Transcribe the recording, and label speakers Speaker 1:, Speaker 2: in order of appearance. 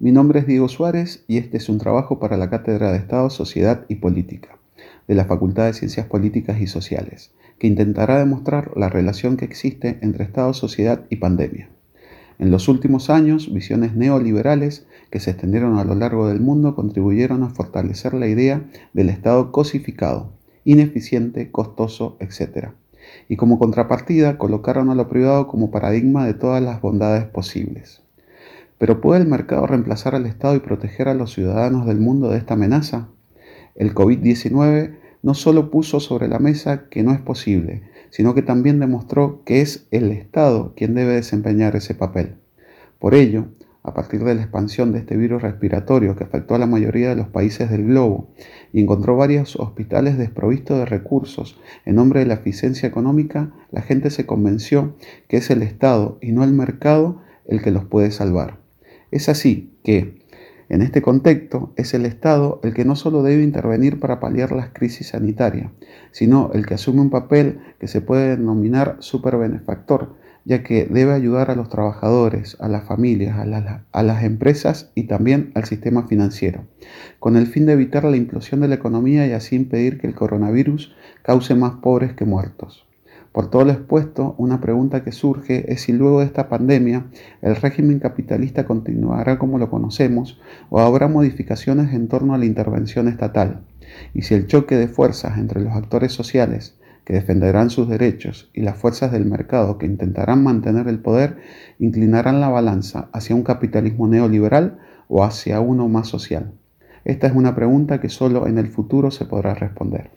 Speaker 1: Mi nombre es Diego Suárez y este es un trabajo para la Cátedra de Estado, Sociedad y Política de la Facultad de Ciencias Políticas y Sociales, que intentará demostrar la relación que existe entre Estado, sociedad y pandemia. En los últimos años, visiones neoliberales que se extendieron a lo largo del mundo contribuyeron a fortalecer la idea del Estado cosificado, ineficiente, costoso, etc. Y como contrapartida colocaron a lo privado como paradigma de todas las bondades posibles. Pero ¿puede el mercado reemplazar al Estado y proteger a los ciudadanos del mundo de esta amenaza? El COVID-19 no solo puso sobre la mesa que no es posible, sino que también demostró que es el Estado quien debe desempeñar ese papel. Por ello, a partir de la expansión de este virus respiratorio que afectó a la mayoría de los países del globo y encontró varios hospitales desprovistos de recursos en nombre de la eficiencia económica, la gente se convenció que es el Estado y no el mercado el que los puede salvar. Es así que, en este contexto, es el Estado el que no solo debe intervenir para paliar las crisis sanitarias, sino el que asume un papel que se puede denominar superbenefactor, ya que debe ayudar a los trabajadores, a las familias, a, a, las empresas y también al sistema financiero, con el fin de evitar la implosión de la economía y así impedir que el coronavirus cause más pobres que muertos. Por todo lo expuesto, una pregunta que surge es si luego de esta pandemia el régimen capitalista continuará como lo conocemos o habrá modificaciones en torno a la intervención estatal, y si el choque de fuerzas entre los actores sociales que defenderán sus derechos y las fuerzas del mercado que intentarán mantener el poder inclinarán la balanza hacia un capitalismo neoliberal o hacia uno más social. Esta es una pregunta que solo en el futuro se podrá responder.